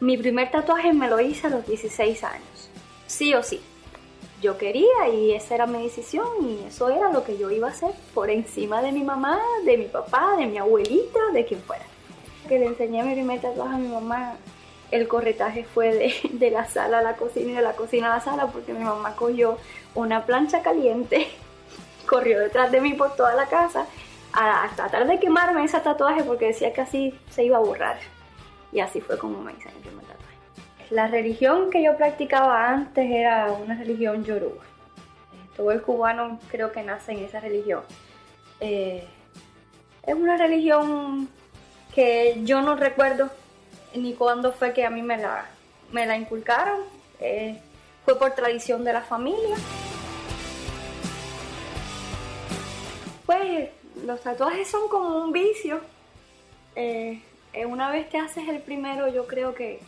Mi primer tatuaje me lo hice a los 16 años, sí o sí. Yo quería y esa era mi decisión y eso era lo que yo iba a hacer por encima de mi mamá, de mi papá, de mi abuelita, de quien fuera. Que le enseñé mi primer tatuaje a mi mamá, el corretaje fue de, la sala a la cocina y de la cocina a la sala porque mi mamá cogió una plancha caliente, corrió detrás de mí por toda la casa a, tratar de quemarme ese tatuaje porque decía que así se iba a borrar. Y así fue como me hice mi primer tatuaje. La religión que yo practicaba antes era una religión yoruba. Todo el cubano creo que nace en esa religión. Eh, es una religión que yo no recuerdo ni cuándo fue que a mí me la, me la inculcaron. Eh, fue por tradición de la familia. Pues los tatuajes son como un vicio. Eh, una vez te haces el primero, yo creo que,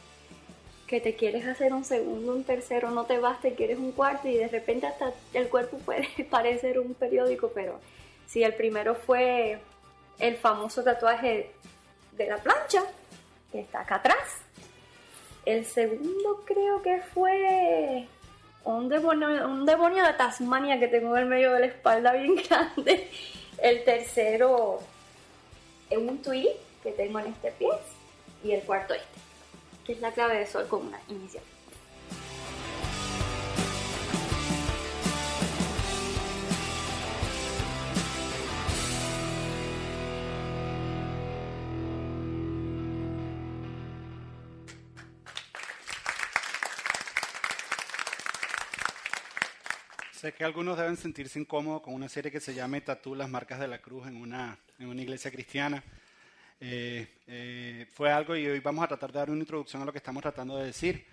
que te quieres hacer un segundo, un tercero, no te basta y quieres un cuarto y de repente hasta el cuerpo puede parecer un periódico, pero si el primero fue el famoso tatuaje de la plancha, que está acá atrás. El segundo creo que fue un demonio, un demonio de Tasmania que tengo en el medio de la espalda bien grande. El tercero es un tweet que tengo en este pie y el cuarto este, que es la clave de sol con una inicial. Sé que algunos deben sentirse incómodos con una serie que se llama Tatú, las marcas de la cruz en una, en una iglesia cristiana. Eh, eh, fue algo y hoy vamos a tratar de dar una introducción a lo que estamos tratando de decir.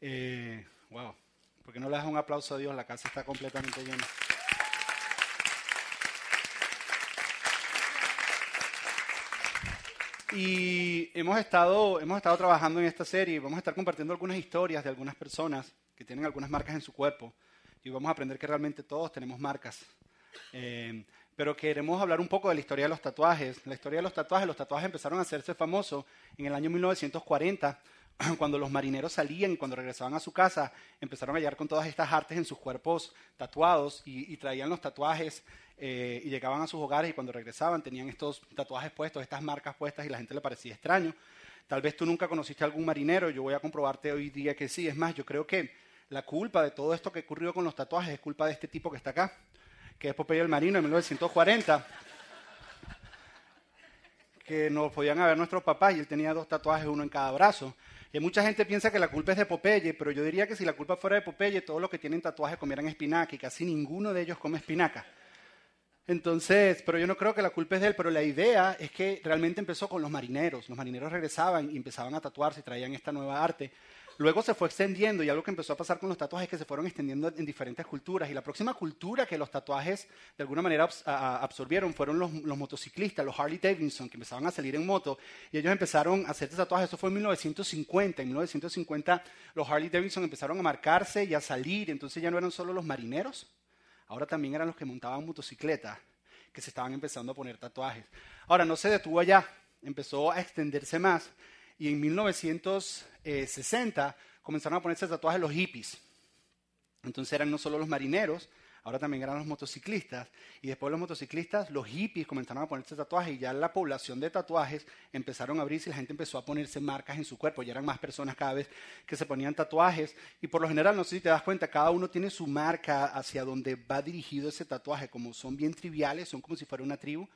Eh, wow, ¿por qué no le das un aplauso a Dios? La casa está completamente llena. Y hemos estado, hemos estado trabajando en esta serie y vamos a estar compartiendo algunas historias de algunas personas que tienen algunas marcas en su cuerpo y vamos a aprender que realmente todos tenemos marcas. Pero queremos hablar un poco de la historia de los tatuajes. La historia de los tatuajes, los tatuajes empezaron a hacerse famosos en el año 1940, cuando los marineros salían y cuando regresaban a su casa, empezaron a llegar con todas estas artes en sus cuerpos tatuados y, traían los tatuajes eh, y llegaban a sus hogares y cuando regresaban tenían estos tatuajes puestos, estas marcas puestas y la gente le parecía extraño. Tal vez tú nunca conociste a algún marinero, yo voy a comprobarte hoy día que sí. Es más, yo creo que la culpa de todo esto que ocurrió con los tatuajes es culpa de este tipo que está acá, que es Popeye el Marino en 1940, que nos podían haber nuestros papás y él tenía dos tatuajes, uno en cada brazo. Y mucha gente piensa que la culpa es de Popeye, pero yo diría que si la culpa fuera de Popeye, todos los que tienen tatuajes comieran espinaca y casi ninguno de ellos come espinaca. Entonces, pero yo no creo que la culpa es de él, pero la idea es que realmente empezó con los marineros. Los marineros regresaban y empezaban a tatuarse y traían esta nueva arte. Luego se fue extendiendo y algo que empezó a pasar con los tatuajes es que se fueron extendiendo en diferentes culturas. Y la próxima cultura que los tatuajes de alguna manera absorbieron fueron los, motociclistas, los Harley Davidson, que empezaban a salir en moto. Y ellos empezaron a hacer tatuajes. Eso fue en 1950. En 1950 los Harley Davidson empezaron a marcarse y a salir. Entonces ya no eran solo los marineros, ahora también eran los que montaban motocicletas que se estaban empezando a poner tatuajes. Ahora, no se detuvo allá, empezó a extenderse más y en 1960 comenzaron a ponerse tatuajes los hippies. Entonces eran no solo los marineros, ahora también eran los motociclistas. Y después los motociclistas, los hippies comenzaron a ponerse tatuajes y ya la población de tatuajes empezaron a abrirse y la gente empezó a ponerse marcas en su cuerpo. Ya eran más personas cada vez que se ponían tatuajes. Y por lo general, no sé si te das cuenta, cada uno tiene su marca hacia donde va dirigido ese tatuaje. Como son bien triviales, son como si fuera una tribu.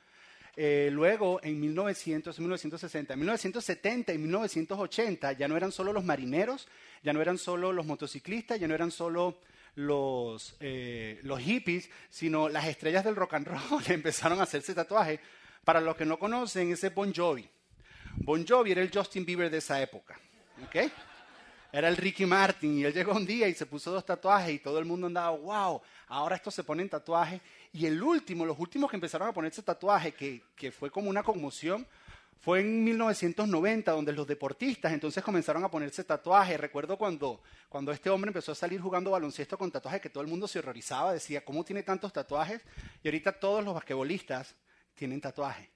Eh, luego, en 1900, 1960, 1970 y 1980 ya no eran solo los marineros, ya no eran solo los motociclistas, ya no eran solo los, eh, hippies, sino las estrellas del rock and roll empezaron a hacerse tatuajes. Para los que no conocen, ese Bon Jovi. Bon Jovi era el Justin Bieber de esa época. ¿okay? Era el Ricky Martin y él llegó un día y se puso dos tatuajes y todo el mundo andaba, wow, ahora estos se ponen tatuajes y el último, los últimos que empezaron a ponerse tatuaje, que, que fue como una conmoción, fue en 1990, donde los deportistas entonces comenzaron a ponerse tatuajes. Recuerdo cuando, cuando este hombre empezó a salir jugando baloncesto con tatuajes, que todo el mundo se horrorizaba, decía, ¿cómo tiene tantos tatuajes? Y ahorita todos los basquetbolistas tienen tatuajes.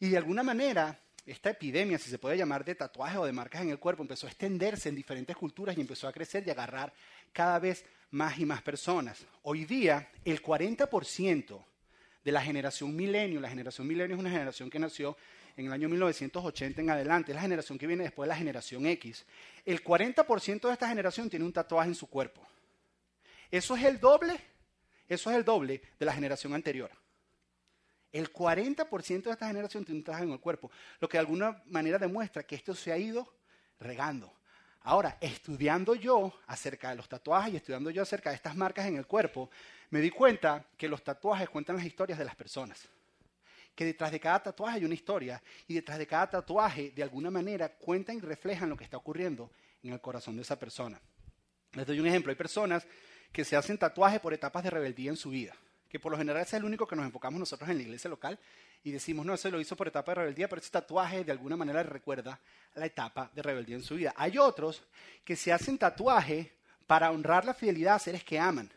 Y de alguna manera, esta epidemia, si se puede llamar, de tatuajes o de marcas en el cuerpo, empezó a extenderse en diferentes culturas y empezó a crecer y agarrar cada vez más y más personas. Hoy día, el 40% de la generación milenio, la generación milenio es una generación que nació en el año 1980 en adelante, es la generación que viene después de la generación X. El 40% de esta generación tiene un tatuaje en su cuerpo. Eso es el doble, eso es el doble de la generación anterior. El 40% de esta generación tiene un tatuaje en el cuerpo, lo que de alguna manera demuestra que esto se ha ido regando. Ahora, estudiando yo acerca de los tatuajes y estudiando yo acerca de estas marcas en el cuerpo, me di cuenta que los tatuajes cuentan las historias de las personas. Que detrás de cada tatuaje hay una historia y detrás de cada tatuaje, de alguna manera, cuentan y reflejan lo que está ocurriendo en el corazón de esa persona. Les doy un ejemplo. Hay personas que se hacen tatuajes por etapas de rebeldía en su vida que por lo general es el único que nos enfocamos nosotros en la iglesia local y decimos, no, ese lo hizo por etapa de rebeldía, pero ese tatuaje de alguna manera recuerda la etapa de rebeldía en su vida. Hay otros que se hacen tatuaje para honrar la fidelidad a seres que aman.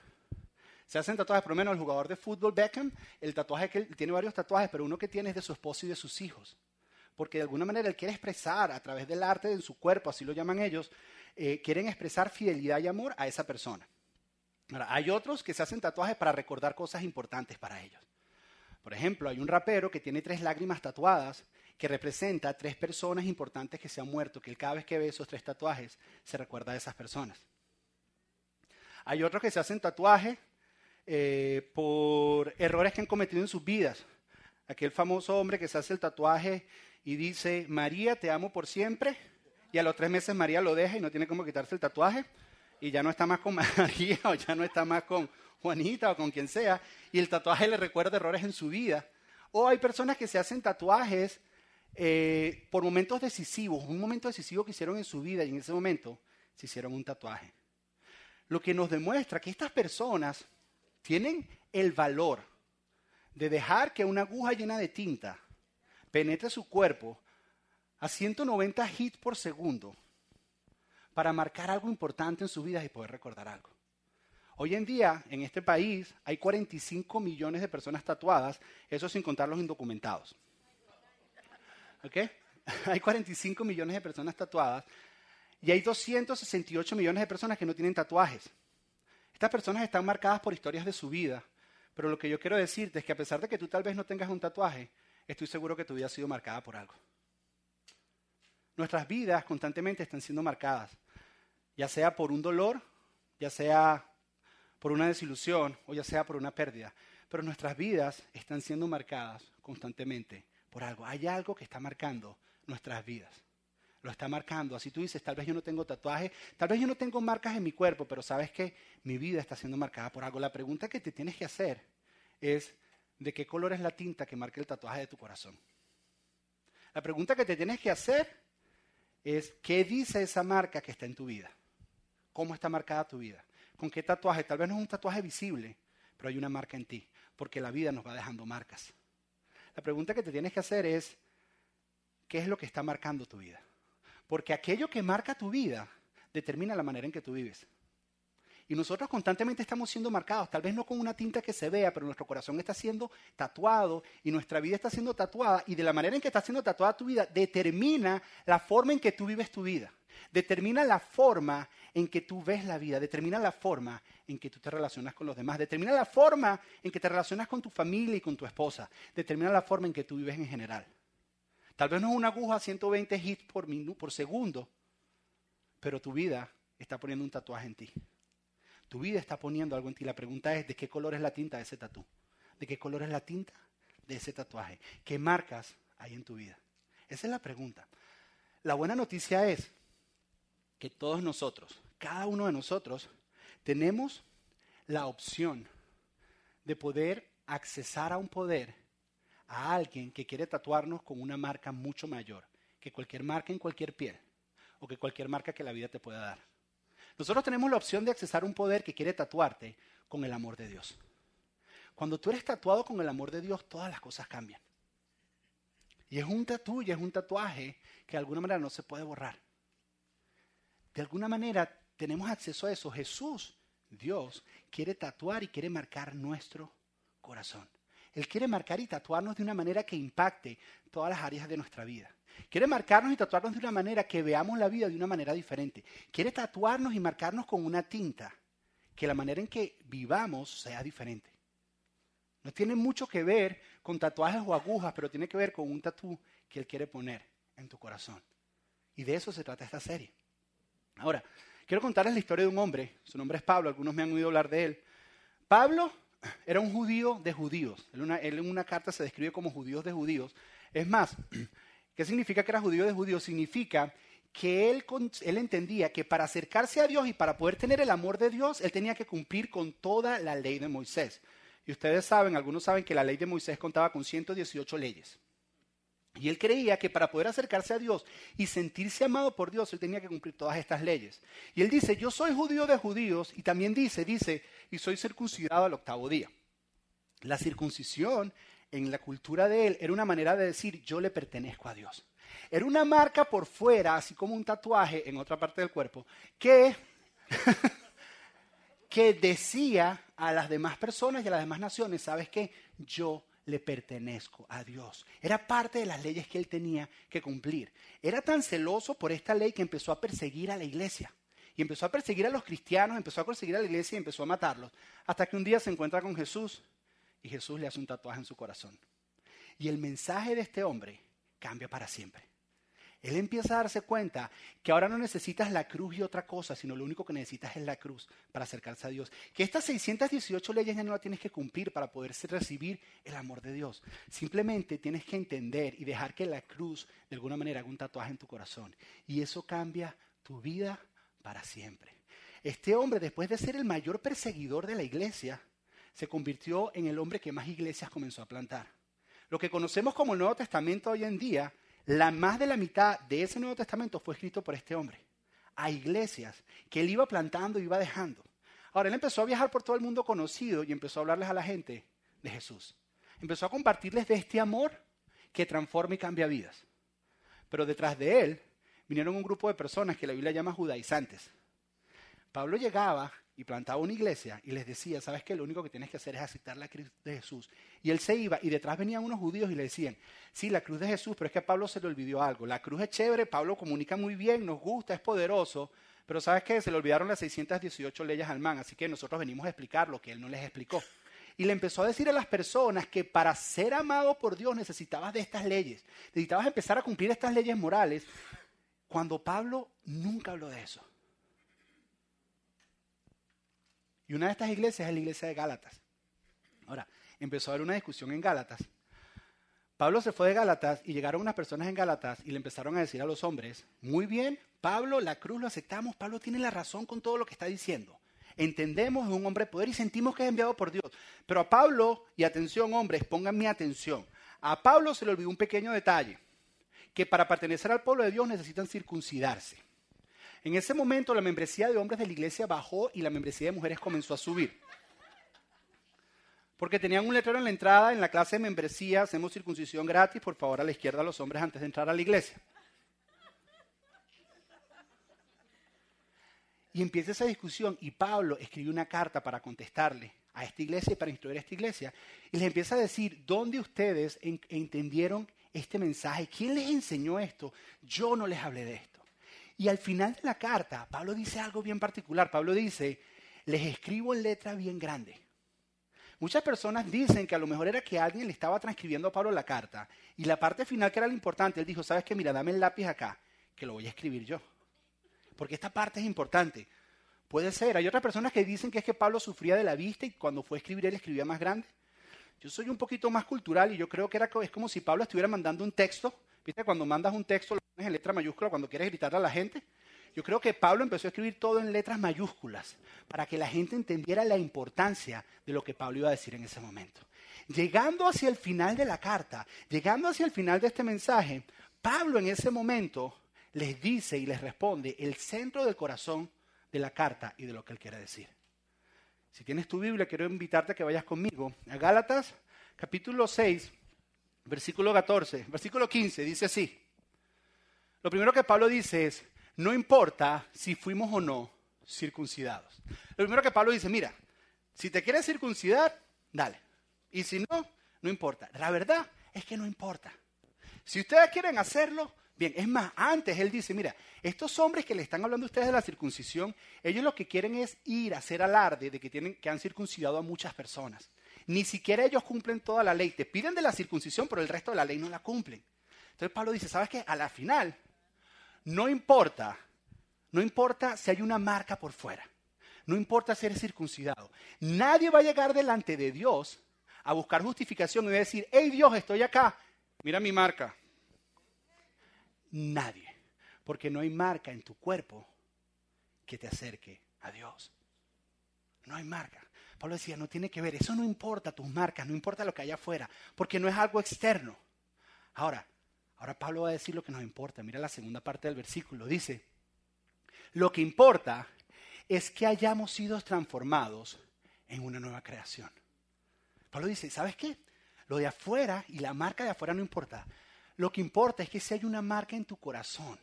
Se hacen tatuajes, por lo menos el jugador de fútbol Beckham, el tatuaje que él tiene varios tatuajes, pero uno que tiene es de su esposo y de sus hijos. Porque de alguna manera él quiere expresar a través del arte en su cuerpo, así lo llaman ellos, eh, quieren expresar fidelidad y amor a esa persona hay otros que se hacen tatuajes para recordar cosas importantes para ellos. Por ejemplo, hay un rapero que tiene tres lágrimas tatuadas que representa tres personas importantes que se han muerto, que cada vez que ve esos tres tatuajes se recuerda a esas personas. Hay otros que se hacen tatuajes eh, por errores que han cometido en sus vidas. Aquel famoso hombre que se hace el tatuaje y dice, María, te amo por siempre, y a los tres meses María lo deja y no tiene cómo quitarse el tatuaje y ya no está más con María o ya no está más con Juanita o con quien sea, y el tatuaje le recuerda errores en su vida. O hay personas que se hacen tatuajes eh, por momentos decisivos, un momento decisivo que hicieron en su vida y en ese momento se hicieron un tatuaje. Lo que nos demuestra que estas personas tienen el valor de dejar que una aguja llena de tinta penetre su cuerpo a 190 hits por segundo para marcar algo importante en su vida y poder recordar algo. Hoy en día, en este país, hay 45 millones de personas tatuadas, eso sin contar los indocumentados. ¿Ok? Hay 45 millones de personas tatuadas y hay 268 millones de personas que no tienen tatuajes. Estas personas están marcadas por historias de su vida, pero lo que yo quiero decirte es que a pesar de que tú tal vez no tengas un tatuaje, estoy seguro que tu vida ha sido marcada por algo. Nuestras vidas constantemente están siendo marcadas ya sea por un dolor, ya sea por una desilusión o ya sea por una pérdida. Pero nuestras vidas están siendo marcadas constantemente por algo. Hay algo que está marcando nuestras vidas. Lo está marcando. Así tú dices, tal vez yo no tengo tatuaje, tal vez yo no tengo marcas en mi cuerpo, pero sabes que mi vida está siendo marcada por algo. La pregunta que te tienes que hacer es, ¿de qué color es la tinta que marca el tatuaje de tu corazón? La pregunta que te tienes que hacer es, ¿qué dice esa marca que está en tu vida? cómo está marcada tu vida. ¿Con qué tatuaje? Tal vez no es un tatuaje visible, pero hay una marca en ti, porque la vida nos va dejando marcas. La pregunta que te tienes que hacer es, ¿qué es lo que está marcando tu vida? Porque aquello que marca tu vida determina la manera en que tú vives. Y nosotros constantemente estamos siendo marcados, tal vez no con una tinta que se vea, pero nuestro corazón está siendo tatuado y nuestra vida está siendo tatuada. Y de la manera en que está siendo tatuada tu vida, determina la forma en que tú vives tu vida. Determina la forma en que tú ves la vida, determina la forma en que tú te relacionas con los demás, determina la forma en que te relacionas con tu familia y con tu esposa, determina la forma en que tú vives en general. Tal vez no es una aguja a 120 hits por, segundo, pero tu vida está poniendo un tatuaje en ti. Tu vida está poniendo algo en ti. La pregunta es, ¿de qué color es la tinta de ese tatu? ¿De qué color es la tinta de ese tatuaje? ¿Qué marcas hay en tu vida? Esa es la pregunta. La buena noticia es que todos nosotros, cada uno de nosotros, tenemos la opción de poder accesar a un poder a alguien que quiere tatuarnos con una marca mucho mayor que cualquier marca en cualquier piel o que cualquier marca que la vida te pueda dar. Nosotros tenemos la opción de accesar un poder que quiere tatuarte con el amor de Dios. Cuando tú eres tatuado con el amor de Dios, todas las cosas cambian. Y es un tatu y es un tatuaje que de alguna manera no se puede borrar de alguna manera tenemos acceso a eso. Jesús, Dios, quiere tatuar y quiere marcar nuestro corazón. Él quiere marcar y tatuarnos de una manera que impacte todas las áreas de nuestra vida. Quiere marcarnos y tatuarnos de una manera que veamos la vida de una manera diferente. Quiere tatuarnos y marcarnos con una tinta, que la manera en que vivamos sea diferente. No tiene mucho que ver con tatuajes o agujas, pero tiene que ver con un tatú que Él quiere poner en tu corazón. Y de eso se trata esta serie. Ahora, quiero contarles la historia de un hombre. Su nombre es Pablo, algunos me han oído hablar de él. Pablo era un judío de judíos. Él, en una carta se describe como judíos de judíos. Es más, ¿qué significa que era judío de judíos? Significa que él, él, entendía que para acercarse a Dios y para poder tener el amor de Dios, él tenía que cumplir con toda la ley de Moisés. Y ustedes saben, algunos saben que la ley de Moisés contaba con 118 leyes. Y él creía que para poder acercarse a Dios y sentirse amado por Dios, él tenía que cumplir todas estas leyes. Y él dice, yo soy judío de judíos, y también dice, dice, y soy circuncidado al octavo día. La circuncisión en la cultura de él era una manera de decir, yo le pertenezco a Dios. Era una marca por fuera, así como un tatuaje en otra parte del cuerpo, que, que decía a las demás personas y a las demás naciones, ¿sabes qué? Yo le pertenezco a Dios. Era parte de las leyes que él tenía que cumplir. Era tan celoso por esta ley que empezó a perseguir a la iglesia. Y empezó a perseguir a los cristianos, empezó a perseguir a la iglesia y empezó a matarlos. Hasta que un día se encuentra con Jesús y Jesús le hace un tatuaje en su corazón. Y el mensaje de este hombre cambia para siempre. Él empieza a darse cuenta que ahora no necesitas la cruz y otra cosa, sino lo único que necesitas es la cruz para acercarse a Dios. Que estas 618 leyes ya no las tienes que cumplir para poder recibir el amor de Dios. Simplemente tienes que entender y dejar que la cruz de alguna manera haga un tatuaje en tu corazón. Y eso cambia tu vida para siempre. Este hombre, después de ser el mayor perseguidor de la iglesia, se convirtió en el hombre que más iglesias comenzó a plantar. Lo que conocemos como el Nuevo Testamento hoy en día la más de la mitad de ese Nuevo Testamento fue escrito por este hombre, a iglesias que él iba plantando y iba dejando. Ahora, él empezó a viajar por todo el mundo conocido y empezó a hablarles a la gente de Jesús. Empezó a compartirles de este amor que transforma y cambia vidas. Pero detrás de él vinieron un grupo de personas que la Biblia llama judaizantes. Pablo llegaba y plantaba una iglesia y les decía, ¿sabes qué? Lo único que tienes que hacer es aceptar la cruz de Jesús. Y él se iba y detrás venían unos judíos y le decían, sí, la cruz de Jesús, pero es que a Pablo se le olvidó algo. La cruz es chévere, Pablo comunica muy bien, nos gusta, es poderoso, pero ¿sabes qué? Se le olvidaron las 618 leyes al man, así que nosotros venimos a explicar lo que él no les explicó. Y le empezó a decir a las personas que para ser amado por Dios necesitabas de estas leyes, necesitabas empezar a cumplir estas leyes morales, cuando Pablo nunca habló de eso. Y una de estas iglesias es la iglesia de Gálatas. Ahora, empezó a haber una discusión en Gálatas. Pablo se fue de Gálatas y llegaron unas personas en Gálatas y le empezaron a decir a los hombres, muy bien, Pablo, la cruz lo aceptamos, Pablo tiene la razón con todo lo que está diciendo. Entendemos es un hombre de poder y sentimos que es enviado por Dios. Pero a Pablo, y atención hombres, pongan mi atención, a Pablo se le olvidó un pequeño detalle, que para pertenecer al pueblo de Dios necesitan circuncidarse. En ese momento la membresía de hombres de la iglesia bajó y la membresía de mujeres comenzó a subir. Porque tenían un letrero en la entrada, en la clase de membresía, hacemos circuncisión gratis, por favor a la izquierda a los hombres antes de entrar a la iglesia. Y empieza esa discusión y Pablo escribe una carta para contestarle a esta iglesia y para instruir a esta iglesia. Y les empieza a decir, ¿dónde ustedes entendieron este mensaje? ¿Quién les enseñó esto? Yo no les hablé de esto. Y al final de la carta, Pablo dice algo bien particular. Pablo dice, les escribo en letra bien grande. Muchas personas dicen que a lo mejor era que alguien le estaba transcribiendo a Pablo la carta. Y la parte final, que era lo importante, él dijo, ¿sabes qué? Mira, dame el lápiz acá, que lo voy a escribir yo. Porque esta parte es importante. Puede ser. Hay otras personas que dicen que es que Pablo sufría de la vista y cuando fue a escribir él escribía más grande. Yo soy un poquito más cultural y yo creo que era, es como si Pablo estuviera mandando un texto ¿Viste? Cuando mandas un texto en letra mayúscula cuando quieres gritarle a la gente. Yo creo que Pablo empezó a escribir todo en letras mayúsculas para que la gente entendiera la importancia de lo que Pablo iba a decir en ese momento. Llegando hacia el final de la carta, llegando hacia el final de este mensaje, Pablo en ese momento les dice y les responde el centro del corazón de la carta y de lo que él quiere decir. Si tienes tu Biblia, quiero invitarte a que vayas conmigo a Gálatas capítulo 6, versículo 14, versículo 15, dice así. Lo primero que Pablo dice es, no importa si fuimos o no circuncidados. Lo primero que Pablo dice, mira, si te quieres circuncidar, dale. Y si no, no importa. La verdad es que no importa. Si ustedes quieren hacerlo, bien, es más, antes él dice, mira, estos hombres que le están hablando a ustedes de la circuncisión, ellos lo que quieren es ir a hacer alarde de que, tienen, que han circuncidado a muchas personas. Ni siquiera ellos cumplen toda la ley. Te piden de la circuncisión, pero el resto de la ley no la cumplen. Entonces Pablo dice, ¿sabes qué? A la final, no importa, no importa si hay una marca por fuera. No importa ser circuncidado. Nadie va a llegar delante de Dios a buscar justificación y decir, hey Dios, estoy acá, mira mi marca. Nadie, porque no hay marca en tu cuerpo que te acerque a Dios. No hay marca. Pablo decía, no tiene que ver, eso no importa tus marcas, no importa lo que haya afuera, porque no es algo externo. Ahora, ahora Pablo va a decir lo que nos importa. Mira la segunda parte del versículo. Dice, lo que importa es que hayamos sido transformados en una nueva creación. Pablo dice, ¿sabes qué? Lo de afuera y la marca de afuera no importa. Lo que importa es que si hay una marca en tu corazón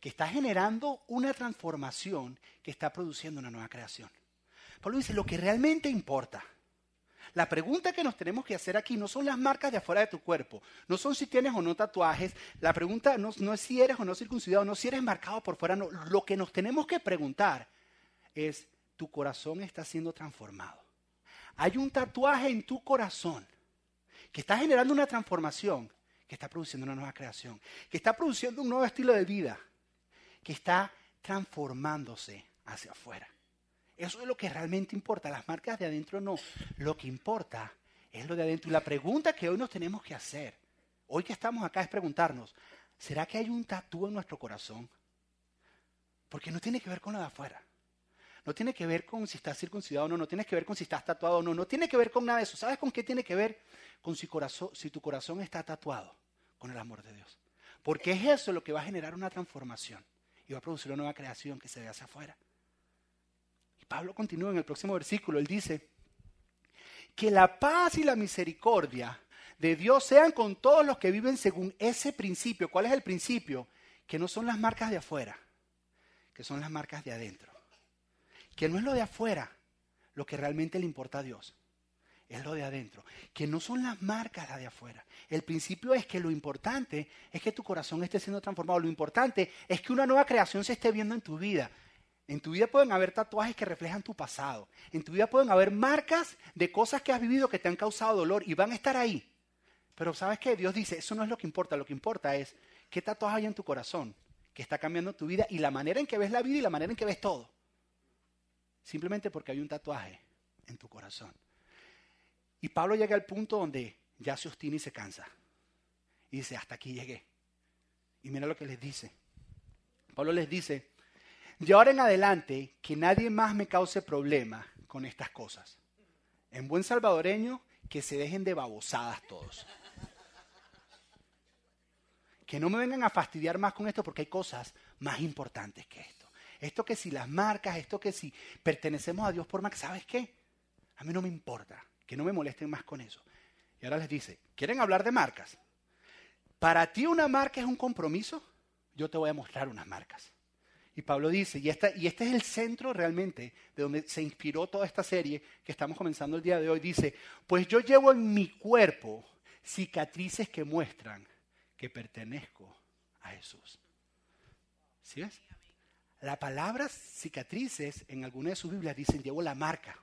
que está generando una transformación que está produciendo una nueva creación. Pablo dice, lo que realmente importa, la pregunta que nos tenemos que hacer aquí no son las marcas de afuera de tu cuerpo, no son si tienes o no tatuajes, la pregunta no, es si eres o no circuncidado, no si eres marcado por fuera, no. Lo que nos tenemos que preguntar es, ¿tu corazón está siendo transformado? Hay un tatuaje en tu corazón que está generando una transformación, que está produciendo una nueva creación, que está produciendo un nuevo estilo de vida, que está transformándose hacia afuera. Eso es lo que realmente importa. Las marcas de adentro no. Lo que importa es lo de adentro. Y la pregunta que hoy nos tenemos que hacer, hoy que estamos acá, es preguntarnos, ¿será que hay un tatú en nuestro corazón? Porque no tiene que ver con lo de afuera. No tiene que ver con si estás circuncidado o no, no tiene que ver con si estás tatuado o no, no tiene que ver con nada de eso. ¿Sabes con qué tiene que ver? Con si, corazón, si tu corazón está tatuado con el amor de Dios. Porque es eso lo que va a generar una transformación y va a producir una nueva creación que se ve hacia afuera. Pablo continúa en el próximo versículo, él dice, que la paz y la misericordia de Dios sean con todos los que viven según ese principio. ¿Cuál es el principio? Que no son las marcas de afuera, que son las marcas de adentro. Que no es lo de afuera lo que realmente le importa a Dios, es lo de adentro. Que no son las marcas de afuera. El principio es que lo importante es que tu corazón esté siendo transformado. Lo importante es que una nueva creación se esté viendo en tu vida. En tu vida pueden haber tatuajes que reflejan tu pasado. En tu vida pueden haber marcas de cosas que has vivido que te han causado dolor y van a estar ahí. Pero sabes qué? Dios dice, eso no es lo que importa. Lo que importa es qué tatuaje hay en tu corazón que está cambiando tu vida y la manera en que ves la vida y la manera en que ves todo. Simplemente porque hay un tatuaje en tu corazón. Y Pablo llega al punto donde ya se obstina y se cansa. Y dice, hasta aquí llegué. Y mira lo que les dice. Pablo les dice, de ahora en adelante, que nadie más me cause problemas con estas cosas. En buen salvadoreño, que se dejen de babosadas todos. Que no me vengan a fastidiar más con esto porque hay cosas más importantes que esto. Esto que si las marcas, esto que si pertenecemos a Dios por más, ¿sabes qué? A mí no me importa, que no me molesten más con eso. Y ahora les dice, ¿quieren hablar de marcas? Para ti una marca es un compromiso, yo te voy a mostrar unas marcas. Y Pablo dice, y, y este es el centro realmente de donde se inspiró toda esta serie que estamos comenzando el día de hoy, dice, pues yo llevo en mi cuerpo cicatrices que muestran que pertenezco a Jesús. ¿Sí ves? La palabra cicatrices en algunas de sus Biblias dicen llevo la marca.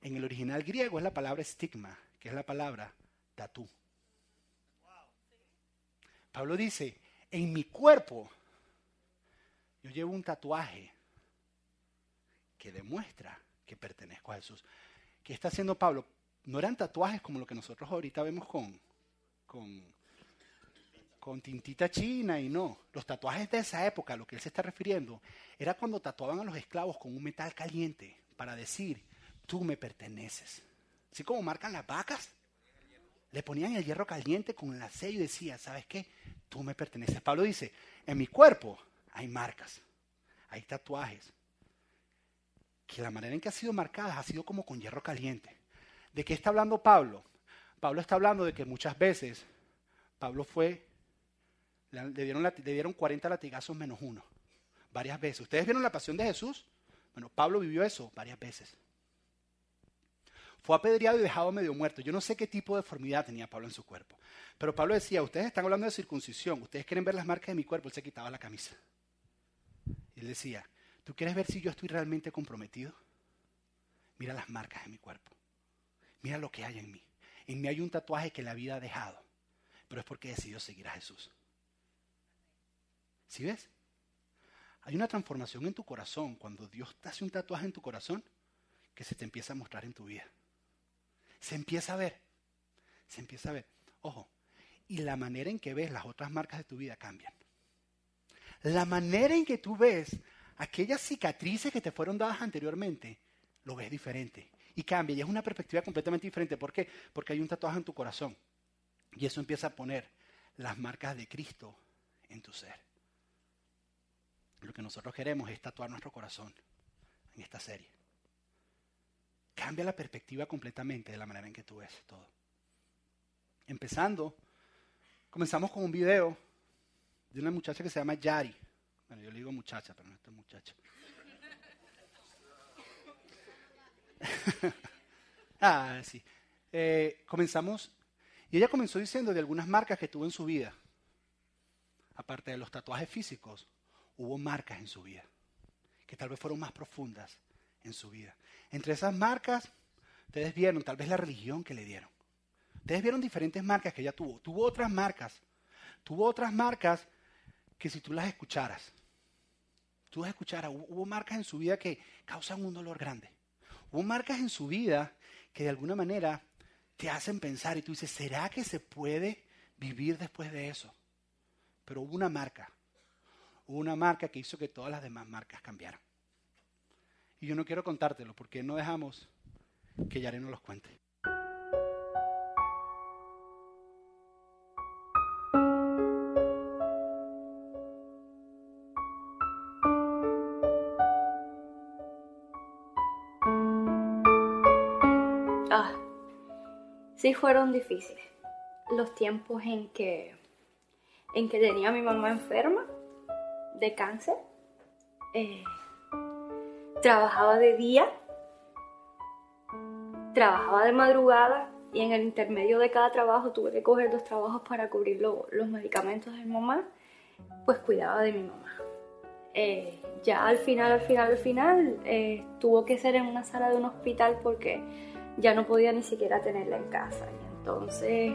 En el original griego es la palabra estigma, que es la palabra tatú. Pablo dice, en mi cuerpo yo llevo un tatuaje que demuestra que pertenezco a Jesús. ¿Qué está haciendo Pablo? No eran tatuajes como lo que nosotros ahorita vemos con, con, con tintita china y no. Los tatuajes de esa época, a lo que él se está refiriendo, era cuando tatuaban a los esclavos con un metal caliente para decir, tú me perteneces. Así como marcan las vacas, le ponían el hierro caliente con el sello y decía, ¿sabes qué? Tú me perteneces. Pablo dice, en mi cuerpo hay marcas, hay tatuajes, que la manera en que ha sido marcadas ha sido como con hierro caliente. ¿De qué está hablando Pablo? Pablo está hablando de que muchas veces Pablo fue, le dieron, le dieron 40 latigazos menos uno, varias veces. ¿Ustedes vieron la pasión de Jesús? Bueno, Pablo vivió eso varias veces. Fue apedreado y dejado medio muerto. Yo no sé qué tipo de deformidad tenía Pablo en su cuerpo. Pero Pablo decía, ustedes están hablando de circuncisión, ustedes quieren ver las marcas de mi cuerpo. Él se quitaba la camisa. Decía, ¿tú quieres ver si yo estoy realmente comprometido? Mira las marcas de mi cuerpo. Mira lo que hay en mí. En mí hay un tatuaje que la vida ha dejado, pero es porque he decidido seguir a Jesús. ¿Sí ves? Hay una transformación en tu corazón cuando Dios te hace un tatuaje en tu corazón que se te empieza a mostrar en tu vida. Se empieza a ver. Se empieza a ver. Ojo. Y la manera en que ves las otras marcas de tu vida cambian. La manera en que tú ves aquellas cicatrices que te fueron dadas anteriormente, lo ves diferente. Y cambia. Y es una perspectiva completamente diferente. ¿Por qué? Porque hay un tatuaje en tu corazón. Y eso empieza a poner las marcas de Cristo en tu ser. Lo que nosotros queremos es tatuar nuestro corazón en esta serie. Cambia la perspectiva completamente de la manera en que tú ves todo. Empezando, comenzamos con un video de una muchacha que se llama Yari. Bueno, yo le digo muchacha, pero no es muchacha. ah, sí. Eh, comenzamos, y ella comenzó diciendo de algunas marcas que tuvo en su vida. Aparte de los tatuajes físicos, hubo marcas en su vida, que tal vez fueron más profundas en su vida. Entre esas marcas, ustedes vieron tal vez la religión que le dieron. Ustedes vieron diferentes marcas que ella tuvo. Tuvo otras marcas. Tuvo otras marcas que si tú las escucharas, tú las escucharas, hubo marcas en su vida que causan un dolor grande. Hubo marcas en su vida que de alguna manera te hacen pensar y tú dices, ¿será que se puede vivir después de eso? Pero hubo una marca, hubo una marca que hizo que todas las demás marcas cambiaran. Y yo no quiero contártelo porque no dejamos que Yare nos los cuente. Sí fueron difíciles. Los tiempos en que, en que tenía a mi mamá enferma de cáncer. Eh, trabajaba de día, trabajaba de madrugada y en el intermedio de cada trabajo tuve que coger dos trabajos para cubrir los medicamentos de mi mamá, pues cuidaba de mi mamá. Eh, ya al final, al final, al final, eh, tuvo que ser en una sala de un hospital porque ya no podía ni siquiera tenerla en casa. Y entonces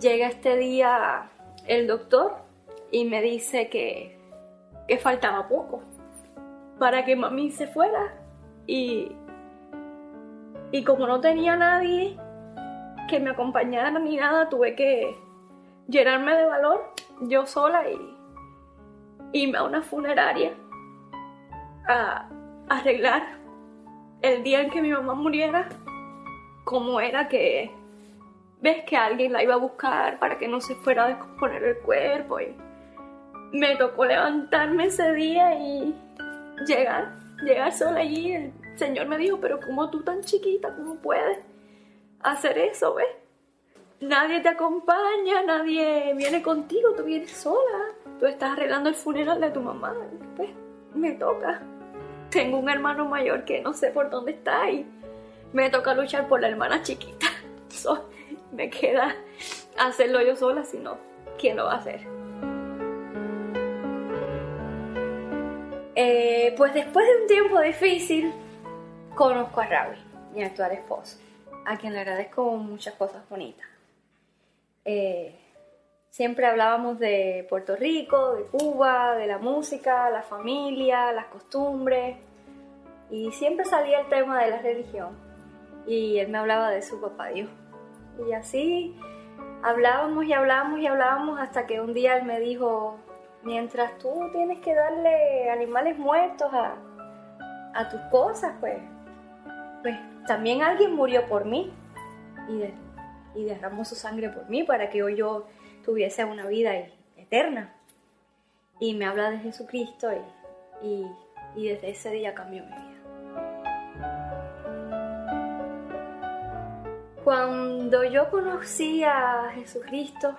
llega este día el doctor y me dice que, que faltaba poco para que mami se fuera y, y como no tenía nadie que me acompañara ni nada, tuve que llenarme de valor yo sola y irme a una funeraria a, arreglar el día en que mi mamá muriera, como era que ves que alguien la iba a buscar para que no se fuera a descomponer el cuerpo me tocó levantarme ese día y llegar, llegar sola allí. El Señor me dijo, pero como tú tan chiquita, ¿cómo puedes hacer eso, ves? Nadie te acompaña, nadie viene contigo, tú vienes sola. Tú estás arreglando el funeral de tu mamá. Me toca. Tengo un hermano mayor que no sé por dónde está y me toca luchar por la hermana chiquita. me queda hacerlo yo sola, si no, ¿quién lo va a hacer? Eh, pues después de un tiempo difícil, conozco a Ravi, mi actual esposo, a quien le agradezco muchas cosas bonitas. Eh, siempre hablábamos de Puerto Rico, de Cuba, de la música, la familia, las costumbres, y siempre salía el tema de la religión. Y él me hablaba de su papá Dios. Y así hablábamos y hablábamos y hablábamos hasta que un día él me dijo, mientras tú tienes que darle animales muertos a, tus cosas, pues, pues también alguien murió por mí y, derramó su sangre por mí para que hoy yo tuviese una vida eterna. Y me habla de Jesucristo y, y desde ese día cambió mi vida. Cuando yo conocí a Jesucristo,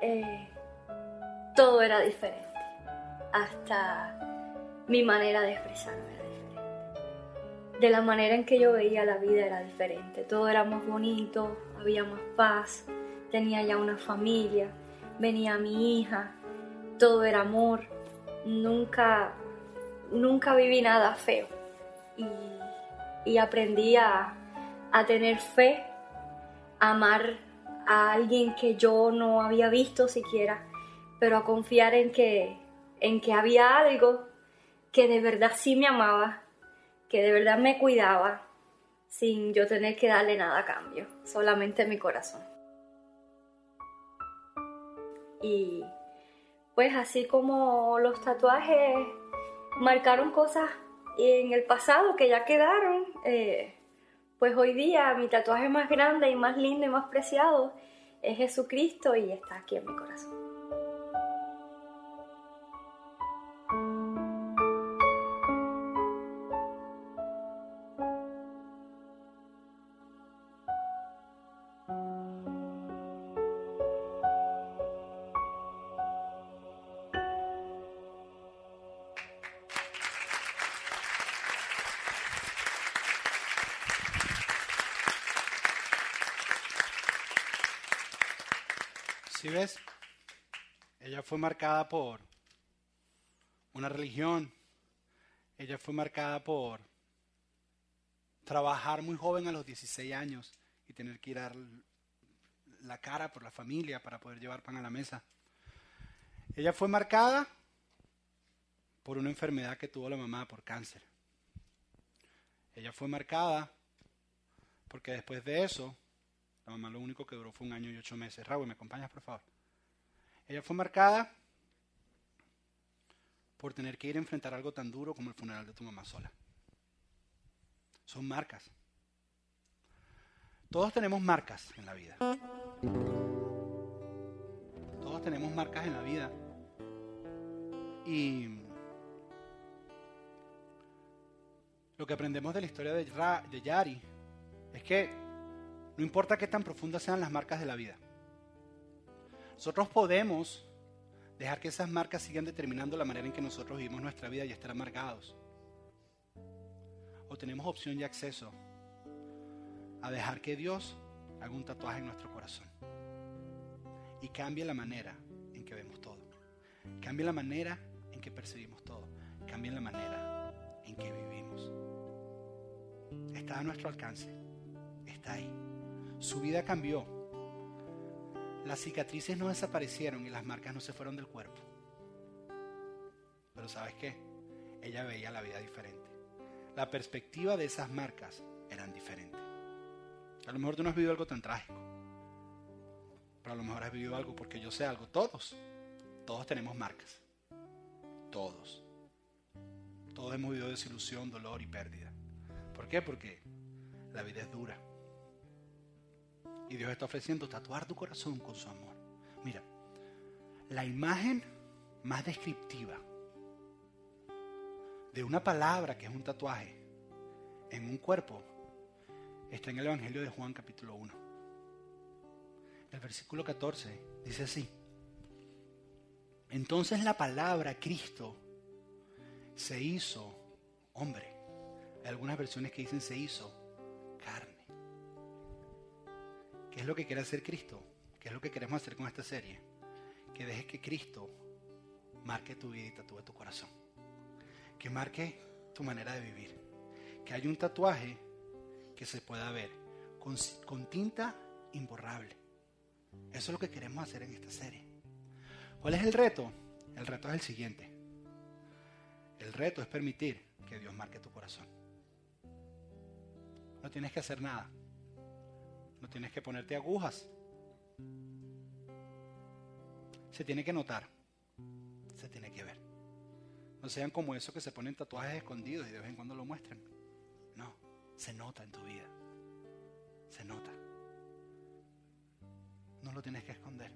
eh, todo era diferente. Hasta mi manera de expresarme era diferente. de la manera en que yo veía la vida era diferente. Todo era más bonito, había más paz, tenía ya una familia, venía mi hija, todo era amor. Nunca, nunca viví nada feo. Y, aprendí a, a tener fe, a amar a alguien que yo no había visto siquiera, pero a confiar en que, en que había algo que de verdad sí me amaba, que de verdad me cuidaba, sin yo tener que darle nada a cambio, solamente mi corazón. Y pues así como los tatuajes marcaron cosas en el pasado que ya quedaron, eh, pues hoy día mi tatuaje más grande y más lindo y más preciado es Jesucristo y está aquí en mi corazón. ¿Sí ves? Ella fue marcada por una religión. Ella fue marcada por trabajar muy joven a los 16 años y tener que ir a la cara por la familia para poder llevar pan a la mesa. Ella fue marcada por una enfermedad que tuvo la mamá por cáncer. Ella fue marcada porque después de eso mamá lo único que duró fue un año y ocho meses. Raúl, ¿me acompañas, por favor? Ella fue marcada por tener que ir a enfrentar algo tan duro como el funeral de tu mamá sola. Son marcas. Todos tenemos marcas en la vida. Todos tenemos marcas en la vida. Y lo que aprendemos de la historia de, de Yari es que no importa qué tan profundas sean las marcas de la vida. Nosotros podemos dejar que esas marcas sigan determinando la manera en que nosotros vivimos nuestra vida y estar amargados. O tenemos opción y acceso a dejar que Dios haga un tatuaje en nuestro corazón y cambie la manera en que vemos todo. Cambie la manera en que percibimos todo. Cambie la manera en que vivimos. Está a nuestro alcance. Está ahí. Su vida cambió. Las cicatrices no desaparecieron y las marcas no se fueron del cuerpo. Pero ¿sabes qué? Ella veía la vida diferente. La perspectiva de esas marcas eran diferentes. A lo mejor tú no has vivido algo tan trágico. Pero a lo mejor has vivido algo porque yo sé algo. Todos. Todos tenemos marcas. Todos. Todos hemos vivido desilusión, dolor y pérdida. ¿Por qué? Porque la vida es dura. Y Dios está ofreciendo tatuar tu corazón con su amor. Mira, la imagen más descriptiva de una palabra que es un tatuaje en un cuerpo está en el Evangelio de Juan capítulo 1. El versículo 14 dice así. Entonces la palabra Cristo se hizo hombre. Hay algunas versiones que dicen se hizo ¿Qué es lo que quiere hacer Cristo? ¿Qué es lo que queremos hacer con esta serie? Que dejes que Cristo marque tu vida y tatúe tu corazón. Que marque tu manera de vivir. Que haya un tatuaje que se pueda ver con, con tinta imborrable. Eso es lo que queremos hacer en esta serie. ¿Cuál es el reto? El reto es el siguiente. El reto es permitir que Dios marque tu corazón. No tienes que hacer nada. No tienes que ponerte agujas. Se tiene que notar. Se tiene que ver. No sean como esos que se ponen tatuajes escondidos y de vez en cuando lo muestran. No, se nota en tu vida. Se nota. No lo tienes que esconder.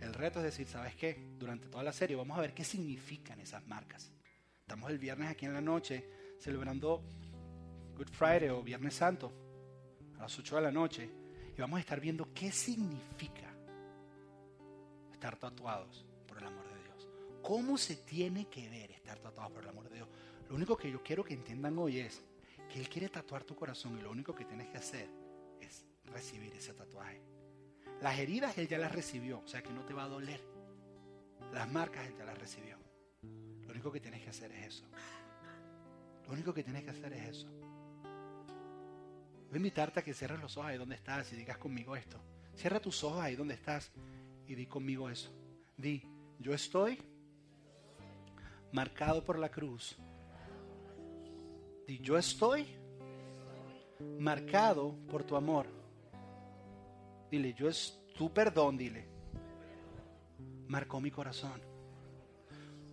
El reto es decir, ¿sabes qué? Durante toda la serie vamos a ver qué significan esas marcas. Estamos el viernes aquí en la noche celebrando Good Friday o Viernes Santo a las 8 de la noche y vamos a estar viendo qué significa estar tatuados por el amor de Dios. ¿Cómo se tiene que ver estar tatuados por el amor de Dios? Lo único que yo quiero que entiendan hoy es que Él quiere tatuar tu corazón y lo único que tienes que hacer es recibir ese tatuaje. Las heridas Él ya las recibió, o sea que no te va a doler. Las marcas Él ya las recibió. Lo único que tienes que hacer es eso. Lo único que tienes que hacer es eso. Voy a invitarte a que cierres los ojos ahí donde estás y digas conmigo esto. Cierra tus ojos ahí donde estás y di conmigo eso. Di, yo estoy marcado por la cruz. Di, yo estoy marcado por tu amor. Dile, yo es tu perdón, dile. Marcó mi corazón.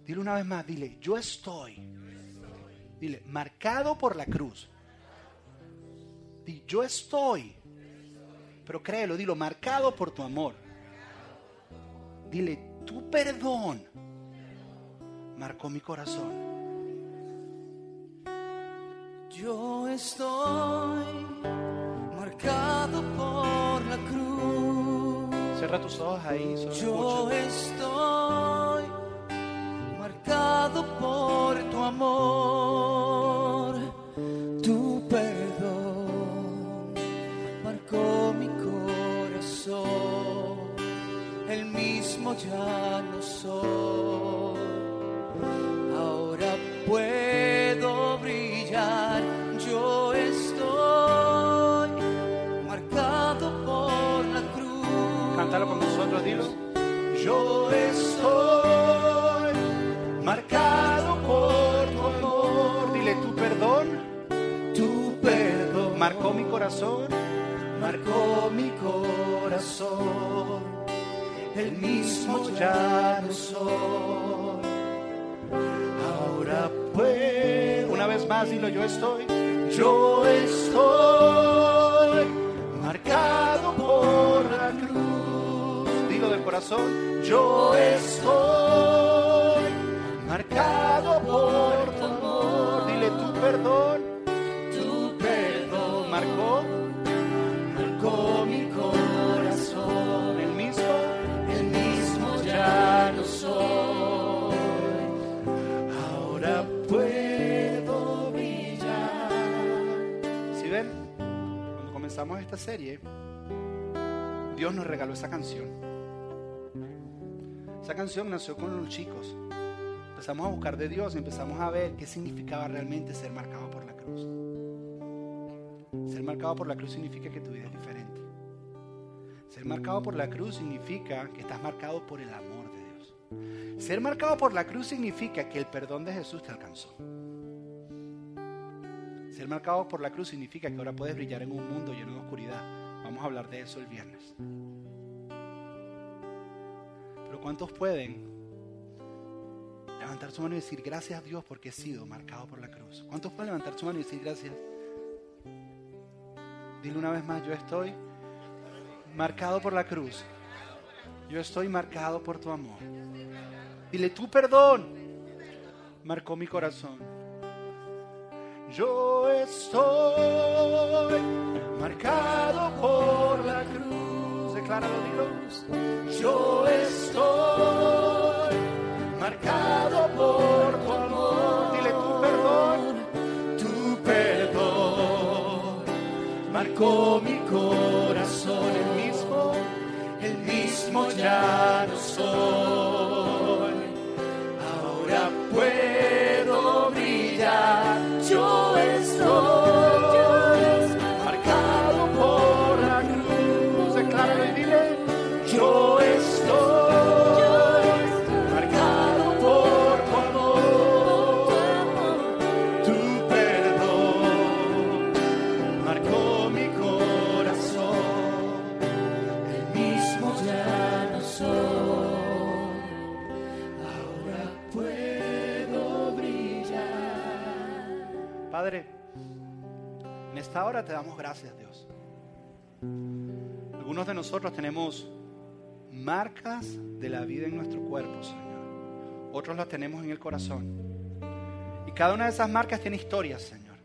Dile una vez más, dile, yo estoy. Dile, marcado por la cruz. Di, yo estoy. Pero créelo, dilo, marcado por tu amor. Dile, tu perdón marcó mi corazón. Yo estoy marcado por la cruz. Cierra tus ojos ahí. solo Yo escucha. estoy marcado por tu amor, mismo ya no soy. Ahora puedo brillar, yo estoy marcado por la cruz. Cántalo con nosotros, dilo. Yo estoy marcado por tu amor. Dile, tu perdón Tu perdón marcó mi corazón. marcó mi corazón, el mismo ya no soy. Ahora puedo, Una vez más, dilo, yo estoy. yo estoy marcado por la cruz. Dilo del corazón. Yo estoy marcado por comenzamos esta serie, Dios nos regaló esa canción. Esa canción nació con los chicos. Empezamos a buscar de Dios empezamos a ver qué significaba realmente ser marcado por la cruz. Ser marcado por la cruz significa que tu vida es diferente. Ser marcado por la cruz significa que estás marcado por el amor de Dios. Ser marcado por la cruz significa que el perdón de Jesús te alcanzó. Ser marcado por la cruz significa que ahora puedes brillar en un mundo lleno de oscuridad. Vamos a hablar de eso el viernes. Pero ¿cuántos pueden levantar su mano y decir gracias a Dios porque he sido marcado por la cruz? ¿Cuántos pueden levantar su mano y decir gracias? Dile una vez más, yo estoy marcado por la cruz. Yo estoy marcado por tu amor. Dile, tu perdón marcó mi corazón. Yo estoy marcado por la cruz. Decláralo, dilo. Yo estoy marcado por tu amor. Dile tu perdón. Tu perdón marcó mi corazón, el mismo, el mismo ya no soy. De nosotros tenemos marcas de la vida en nuestro cuerpo, Señor. Otros las tenemos en el corazón. Y cada una de esas marcas tiene historias, Señor.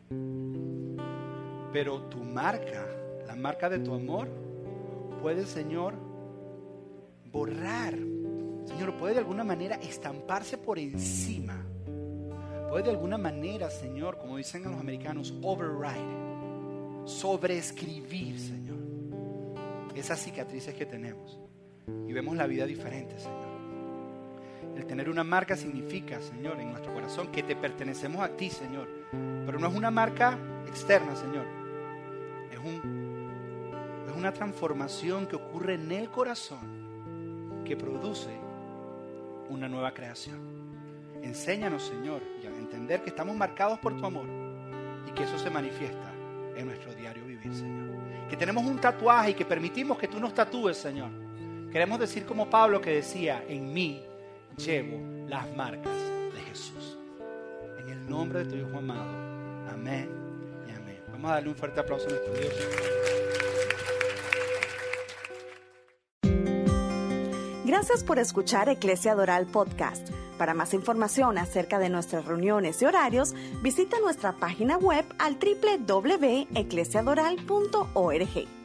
Pero tu marca, la marca de tu amor, puede, Señor, borrar. Señor, puede de alguna manera estamparse por encima puede de alguna manera, Señor, como dicen los americanos, override, sobreescribir, Señor, esas cicatrices que tenemos y vemos la vida diferente, Señor. El tener una marca significa, Señor, en nuestro corazón que te pertenecemos a ti, Señor. Pero no es una marca externa, Señor. Es, un, es una transformación que ocurre en el corazón que produce una nueva creación. Enséñanos, Señor, y a entender que estamos marcados por tu amor y que eso se manifiesta en nuestro diario vivir, Señor. Que tenemos un tatuaje y que permitimos que tú nos tatúes, Señor. Queremos decir como Pablo que decía, en mí llevo las marcas de Jesús. En el nombre de tu Hijo amado. Amén y amén. Vamos a darle un fuerte aplauso a nuestro Dios. Gracias por escuchar Eclesia Doral Podcast. Para más información acerca de nuestras reuniones y horarios, visita nuestra página web al www.eclesiadoral.org.